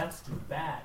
That's too bad.